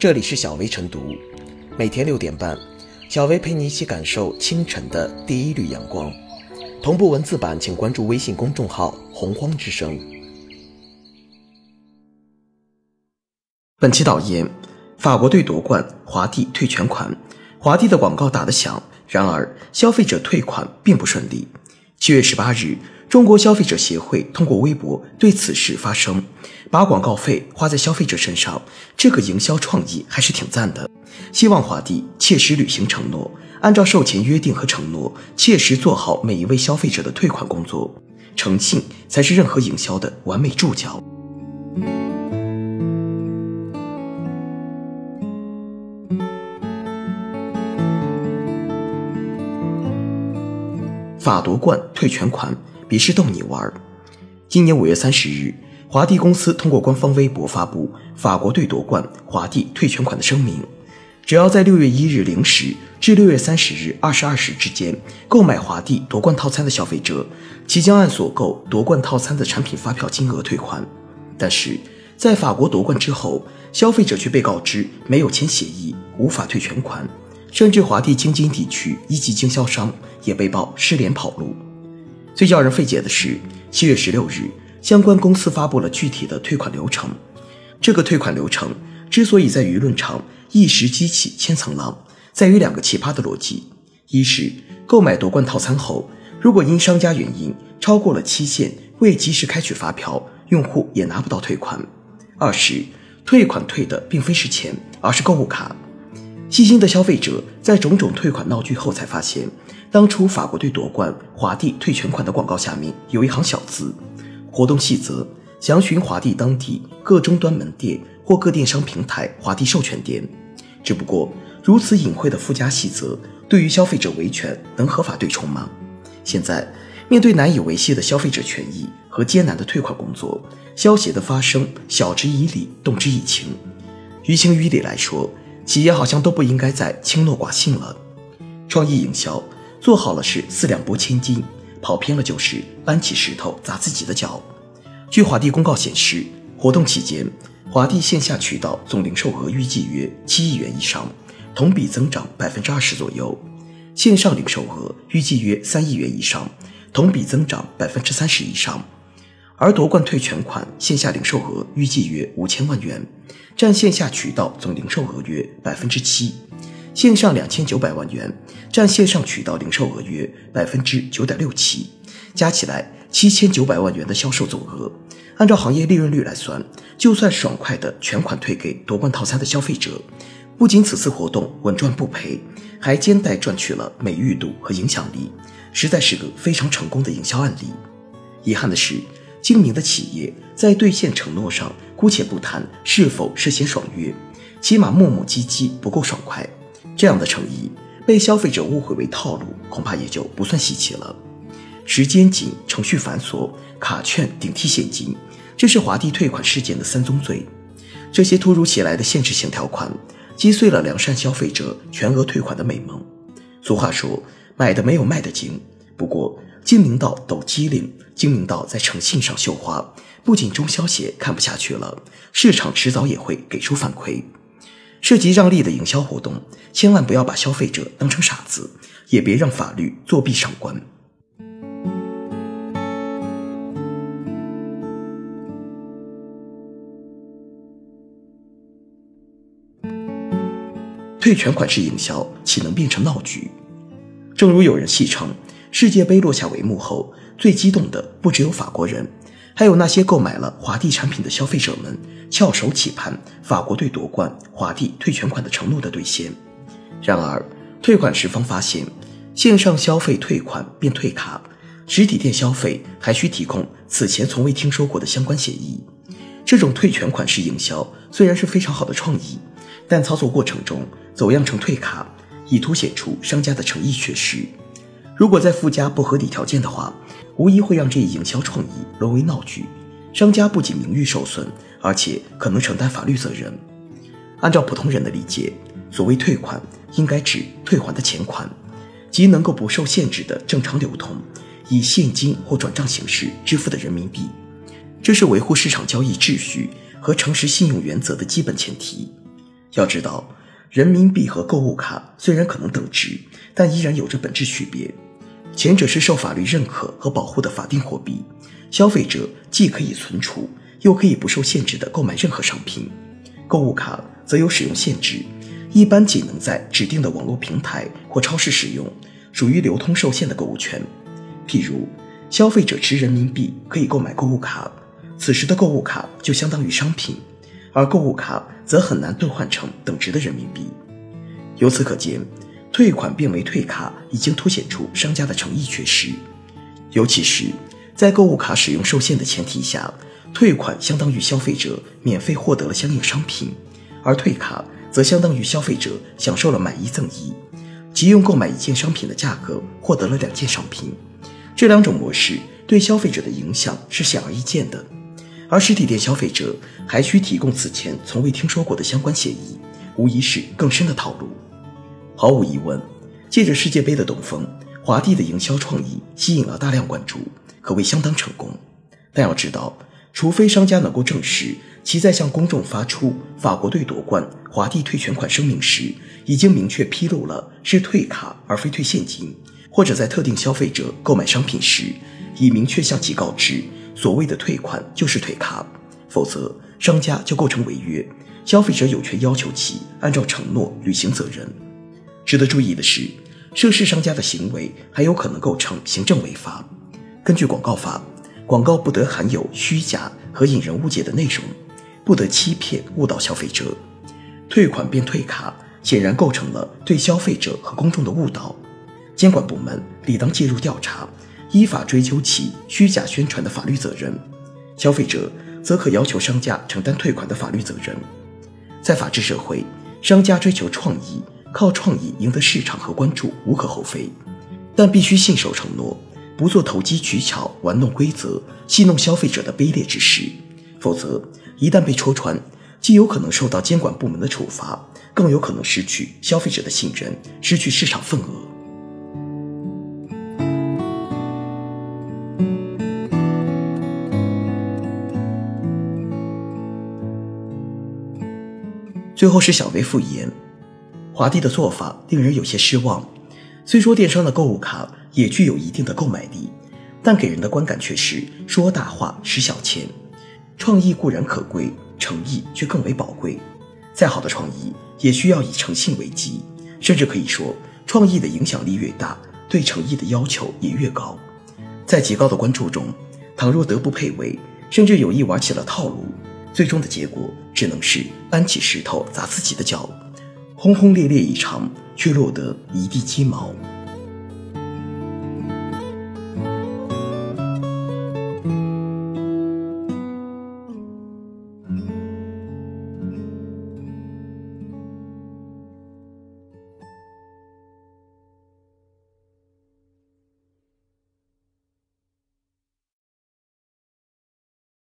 这里是小薇晨读，每天六点半，小薇陪你一起感受清晨的第一缕阳光。同步文字版，请关注微信公众号“洪荒之声”。本期导言：法国队夺冠，华帝退全款。华帝的广告打得响，然而消费者退款并不顺利。七月十八日。中国消费者协会通过微博对此事发声，把广告费花在消费者身上，这个营销创意还是挺赞的。希望华帝切实履行承诺，按照售前约定和承诺，切实做好每一位消费者的退款工作。诚信才是任何营销的完美注脚。法夺冠退全款。别是逗你玩儿。今年五月三十日，华帝公司通过官方微博发布法国队夺冠，华帝退全款的声明。只要在六月一日零时至六月三十日二十二时之间购买华帝夺冠套餐的消费者，即将按所购夺冠套餐的产品发票金额退款。但是在法国夺冠之后，消费者却被告知没有签协议，无法退全款，甚至华帝京津地区一级经销商也被曝失联跑路。最叫人费解的是，七月十六日，相关公司发布了具体的退款流程。这个退款流程之所以在舆论场一时激起千层浪，在于两个奇葩的逻辑：一是购买夺冠套餐后，如果因商家原因超过了期限未及时开取发票，用户也拿不到退款；二是退款退的并非是钱，而是购物卡。细心的消费者在种种退款闹剧后才发现。当初法国队夺冠，华帝退全款的广告下面有一行小字：活动细则详询华帝当地各终端门店或各电商平台华帝授权店。只不过如此隐晦的附加细则，对于消费者维权能合法对冲吗？现在面对难以维系的消费者权益和艰难的退款工作，消协的发声晓之以理，动之以情。于情于理来说，企业好像都不应该再轻诺寡信了。创意营销。做好了是四两拨千斤，跑偏了就是搬起石头砸自己的脚。据华帝公告显示，活动期间，华帝线下渠道总零售额预计约七亿元以上，同比增长百分之二十左右；线上零售额预计约三亿元以上，同比增长百分之三十以上。而夺冠退全款线下零售额预计约五千万元，占线下渠道总零售额约百分之七。线上两千九百万元，占线上渠道零售额约百分之九点六七，加起来七千九百万元的销售总额。按照行业利润率来算，就算爽快的全款退给夺冠套餐的消费者，不仅此次活动稳赚不赔，还兼带赚取了美誉度和影响力，实在是个非常成功的营销案例。遗憾的是，精明的企业在兑现承诺上，姑且不谈是否涉嫌爽约，起码磨磨唧唧不够爽快。这样的诚意被消费者误会为套路，恐怕也就不算稀奇了。时间紧、程序繁琐、卡券顶替现金，这是华帝退款事件的三宗罪。这些突如其来的限制性条款，击碎了良善消费者全额退款的美梦。俗话说，买的没有卖的精。不过，精明到抖机灵，精明到在诚信上绣花，不仅中消协看不下去了，市场迟早也会给出反馈。涉及让利的营销活动，千万不要把消费者当成傻子，也别让法律作弊上官。退全款式营销岂能变成闹剧？正如有人戏称，世界杯落下帷幕后，最激动的不只有法国人。还有那些购买了华帝产品的消费者们，翘首企盼法国队夺冠、华帝退全款的承诺的兑现。然而，退款时方发现，线上消费退款变退卡，实体店消费还需提供此前从未听说过的相关协议。这种退全款式营销虽然是非常好的创意，但操作过程中走样成退卡，已凸显出商家的诚意缺失。如果再附加不合理条件的话，无疑会让这一营销创意沦为闹剧，商家不仅名誉受损，而且可能承担法律责任。按照普通人的理解，所谓退款应该指退还的钱款，即能够不受限制的正常流通，以现金或转账形式支付的人民币，这是维护市场交易秩序和诚实信用原则的基本前提。要知道，人民币和购物卡虽然可能等值，但依然有着本质区别。前者是受法律认可和保护的法定货币，消费者既可以存储，又可以不受限制地购买任何商品；购物卡则有使用限制，一般仅能在指定的网络平台或超市使用，属于流通受限的购物权。譬如，消费者持人民币可以购买购物卡，此时的购物卡就相当于商品，而购物卡则很难兑换成等值的人民币。由此可见。退款变为退卡，已经凸显出商家的诚意缺失。尤其是在购物卡使用受限的前提下，退款相当于消费者免费获得了相应商品，而退卡则相当于消费者享受了买一赠一，即用购买一件商品的价格获得了两件商品。这两种模式对消费者的影响是显而易见的，而实体店消费者还需提供此前从未听说过的相关协议，无疑是更深的套路。毫无疑问，借着世界杯的东风，华帝的营销创意吸引了大量关注，可谓相当成功。但要知道，除非商家能够证实其在向公众发出法国队夺冠、华帝退全款声明时，已经明确披露了是退卡而非退现金，或者在特定消费者购买商品时，已明确向其告知所谓的退款就是退卡，否则商家就构成违约，消费者有权要求其按照承诺履行责任。值得注意的是，涉事商家的行为还有可能构成行政违法。根据广告法，广告不得含有虚假和引人误解的内容，不得欺骗误导消费者。退款变退卡，显然构成了对消费者和公众的误导。监管部门理当介入调查，依法追究其虚假宣传的法律责任。消费者则可要求商家承担退款的法律责任。在法治社会，商家追求创意。靠创意赢得市场和关注无可厚非，但必须信守承诺，不做投机取巧、玩弄规则、戏弄消费者的卑劣之事。否则，一旦被戳穿，既有可能受到监管部门的处罚，更有可能失去消费者的信任，失去市场份额。最后是小微复言。华帝的做法令人有些失望。虽说电商的购物卡也具有一定的购买力，但给人的观感却是说大话使小钱。创意固然可贵，诚意却更为宝贵。再好的创意也需要以诚信为基，甚至可以说，创意的影响力越大，对诚意的要求也越高。在极高的关注中，倘若德不配位，甚至有意玩起了套路，最终的结果只能是搬起石头砸自己的脚。轰轰烈烈一场，却落得一地鸡毛。